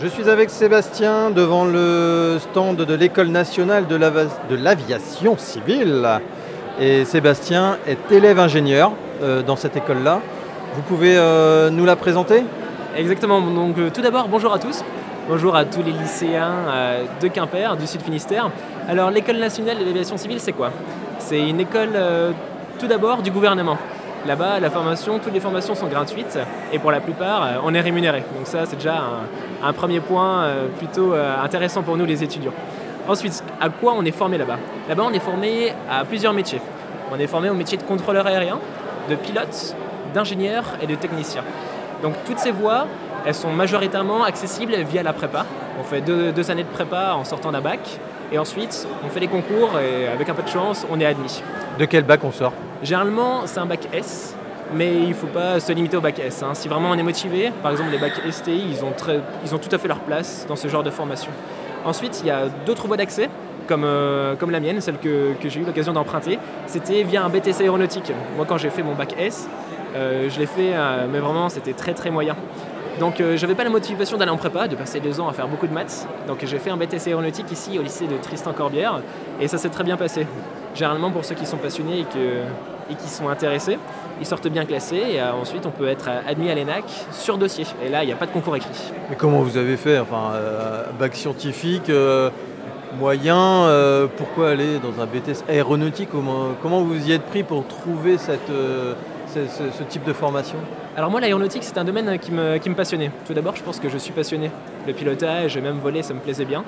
Je suis avec Sébastien devant le stand de l'École nationale de l'aviation civile. Et Sébastien est élève ingénieur euh, dans cette école-là. Vous pouvez euh, nous la présenter? Exactement, donc euh, tout d'abord bonjour à tous, bonjour à tous les lycéens de Quimper, du Sud Finistère. Alors l'école nationale de l'aviation civile c'est quoi? C'est une école tout d'abord du gouvernement. Là-bas, la formation, toutes les formations sont gratuites et pour la plupart, euh, on est rémunéré. Donc ça, c'est déjà un, premier point euh, plutôt euh, intéressant pour nous les étudiants. Ensuite, à quoi on est formé là-bas? Là-bas, on est formé à plusieurs métiers. On est formé au métier de contrôleur aérien, de pilote, d'ingénieur et de technicien. Donc toutes ces voies, elles sont majoritairement accessibles via la prépa. On fait deux années de prépa en sortant d'un bac et ensuite on fait les concours et avec un peu de chance, on est admis. De quel bac on sort? Généralement, c'est un bac S, mais il ne faut pas se limiter au bac S. hein. Si vraiment on est motivé, par exemple les bacs STI, ils ont, très- ils ont tout à fait leur place dans ce genre de formation. Ensuite, il y a d'autres voies d'accès, comme, euh, comme la mienne, celle que, que j'ai eu l'occasion d'emprunter. C'était via un BTC aéronautique. Moi, quand j'ai fait mon bac S, euh, je l'ai fait, euh, mais vraiment, c'était très très moyen. Donc, euh, j'avais pas la motivation d'aller en prépa, de passer deux ans à faire beaucoup de maths. Donc, j'ai fait un BTC aéronautique ici au lycée de Tristan-Corbière, et ça s'est très bien passé. Généralement, pour ceux qui sont passionnés et, qui sont intéressés, ils sortent bien classés, et euh, ensuite, on peut être euh, admis à l'ENAC sur dossier. Et là, il n'y a pas de concours écrit. Mais comment vous avez fait? Enfin, euh, bac scientifique, moyen, pourquoi aller dans un BTS aéronautique? Comment, comment vous y êtes pris pour trouver cette, ce, ce- ce type de formation Alors moi, l'aéronautique, c'est un domaine qui me, qui me passionnait. Tout d'abord, je pense que je suis passionné. Le pilotage, même voler, ça me plaisait bien.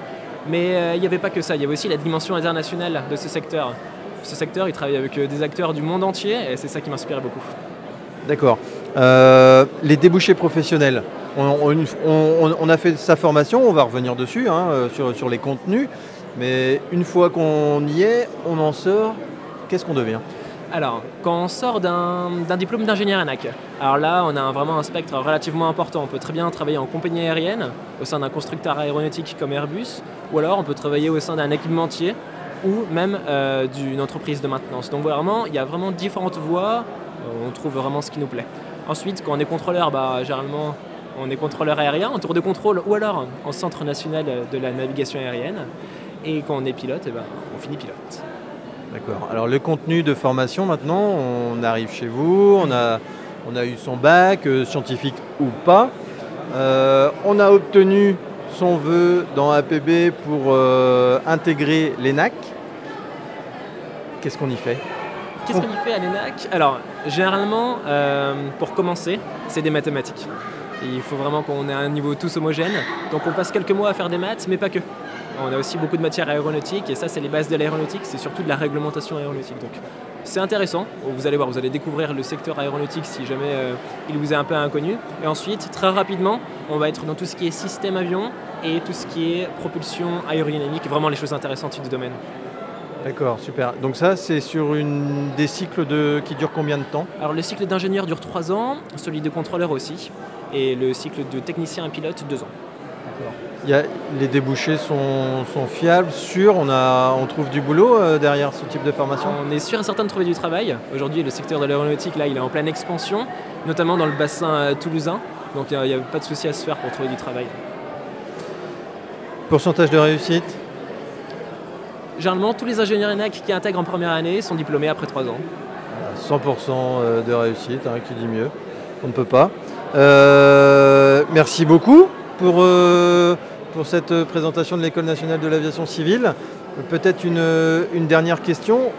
Mais euh, il n'y avait pas que ça, il y avait aussi la dimension internationale de ce secteur. Ce secteur, il travaille avec euh, des acteurs du monde entier, et c'est ça qui m'inspirait beaucoup. D'accord. Euh, les débouchés professionnels. On, on- on- on a fait sa formation, on va revenir dessus, hein, sur, sur les contenus. Mais une fois qu'on y est, on en sort. Qu'est-ce qu'on devient? Alors, quand on sort d'un diplôme d'ingénieur ANAC, alors là, on a vraiment un spectre relativement important. On peut très bien travailler en compagnie aérienne, au sein d'un constructeur aéronautique comme Airbus, ou alors on peut travailler au sein d'un équipementier, ou même euh, d'une entreprise de maintenance. Donc vraiment, il y a vraiment différentes voies, on trouve vraiment ce qui nous plaît. Ensuite, quand on est contrôleur, bah, généralement, on est contrôleur aérien en tour de contrôle, ou alors en centre national de la navigation aérienne. Et quand on est pilote, eh ben, on finit pilote. D'accord. Alors le contenu de formation maintenant, on arrive chez vous, on a, eu son bac, euh, scientifique ou pas. Euh, on a obtenu son vœu dans APB pour euh, intégrer l'ENAC. Qu'est-ce qu'on y fait? Qu'est-ce qu'on y fait à l'ENAC Alors, généralement, pour commencer, c'est des mathématiques. Il faut vraiment qu'on ait un niveau tous homogène. Donc on passe quelques mois à faire des maths, mais pas que. On a aussi beaucoup de matières aéronautiques, et ça, c'est les bases de l'aéronautique, c'est surtout de la réglementation aéronautique. Donc c'est intéressant, vous allez voir, vous allez découvrir le secteur aéronautique si jamais euh, il vous est un peu inconnu. Et ensuite, très rapidement, on va être dans tout ce qui est système avion et tout ce qui est propulsion aérodynamique, vraiment les choses intéressantes du domaine. D'accord, super. Donc ça, c'est sur une, des cycles de, qui durent combien de temps? Alors le cycle d'ingénieur dure 3 ans, celui de contrôleur aussi, et le cycle de technicien et pilote 2 ans. Il y a- Les débouchés sont, sont fiables, sûrs, on, a, on trouve du boulot euh, derrière ce type de formation On est sûr et certain de trouver du travail. Aujourd'hui, le secteur de l'aéronautique, là, il est en pleine expansion, notamment dans le bassin euh, toulousain. Donc il n'y a, pas de souci à se faire pour trouver du travail. Pourcentage de réussite? Généralement, tous les ingénieurs ENAC qui intègrent en première année sont diplômés après 3 ans. 100% euh, de réussite, hein, qui dit mieux. On ne peut pas. Euh, merci beaucoup pour, euh, pour cette présentation de l'École nationale de l'aviation civile. Peut-être une, une dernière question.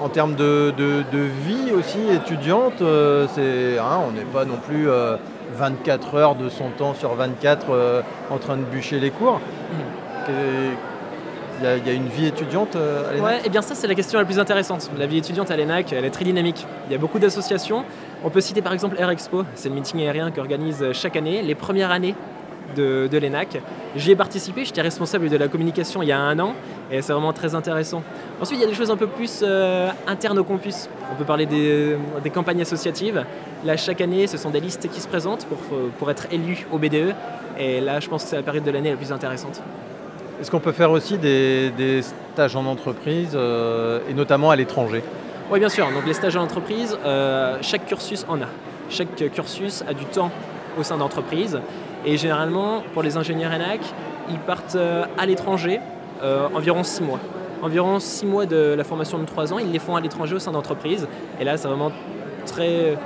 En termes de, de- de vie aussi étudiante, euh, c'est, hein, on n'est pas non plus euh, 24 heures de son temps sur 24 euh, en train de bûcher les cours. Et Il y, a- il y a une vie étudiante euh, à l'ENAC? Ouais, et bien ça c'est la question la plus intéressante. La vie étudiante à l'ENAC, elle est très dynamique. Il y a beaucoup d'associations. On peut citer par exemple Air Expo, c'est le meeting aérien qu'organise chaque année, les premières années de, de l'ENAC. J'y ai participé, j'étais responsable de la communication il y a un an, et c'est vraiment très intéressant. Ensuite, il y a des choses un peu plus euh, internes au campus. On peut parler des, des campagnes associatives. Là, chaque année, ce sont des listes qui se présentent pour, pour être élus au BDE. Et là, je pense que c'est la période de l'année la plus intéressante. Est-ce qu'on peut faire aussi des, des stages en entreprise, euh, et notamment à l'étranger? Oui, bien sûr. Donc les stages en entreprise, euh, chaque cursus en a. Chaque cursus a du temps au sein d'entreprises. Et généralement, pour les ingénieurs ENAC, ils partent à l'étranger environ 6 mois. Environ 6 mois de la formation de 3 ans, ils les font à l'étranger au sein d'entreprises. Et là, c'est vraiment très,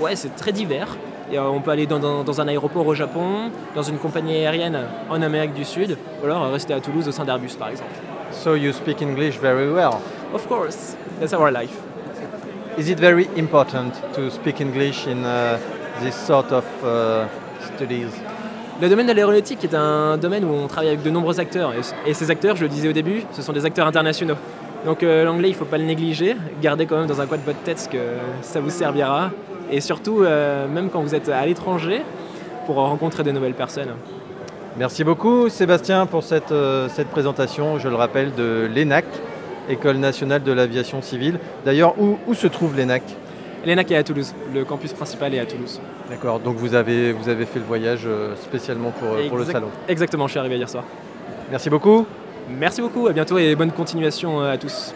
ouais, c'est très divers. Et, on peut aller dans, dans, un aéroport au Japon, dans une compagnie aérienne en Amérique du Sud, ou alors rester à Toulouse au sein d'Airbus par exemple. So you speak English very well. Of course, that's our life. Is it very important to speak English in uh, this sort of uh, studies? Le domaine de l'aéronautique est un domaine où on travaille avec de nombreux acteurs. Et, ces acteurs, je le disais au début, ce sont des acteurs internationaux. Donc euh, l'anglais, il ne faut pas le négliger. Gardez quand même dans un coin de votre tête que ça vous servira. Et surtout, euh, même quand vous êtes à l'étranger, pour rencontrer de nouvelles personnes. Merci beaucoup Sébastien pour cette, euh, cette présentation, je le rappelle, de l'ENAC, École nationale de l'aviation civile. D'ailleurs, où, où se trouve l'ENAC? L'ENAC est à Toulouse, le campus principal est à Toulouse. D'accord, donc vous avez, vous avez fait le voyage euh, spécialement pour, pour le salon Exactement, je suis arrivé hier soir. Merci beaucoup. Merci beaucoup, à bientôt et bonne continuation à tous.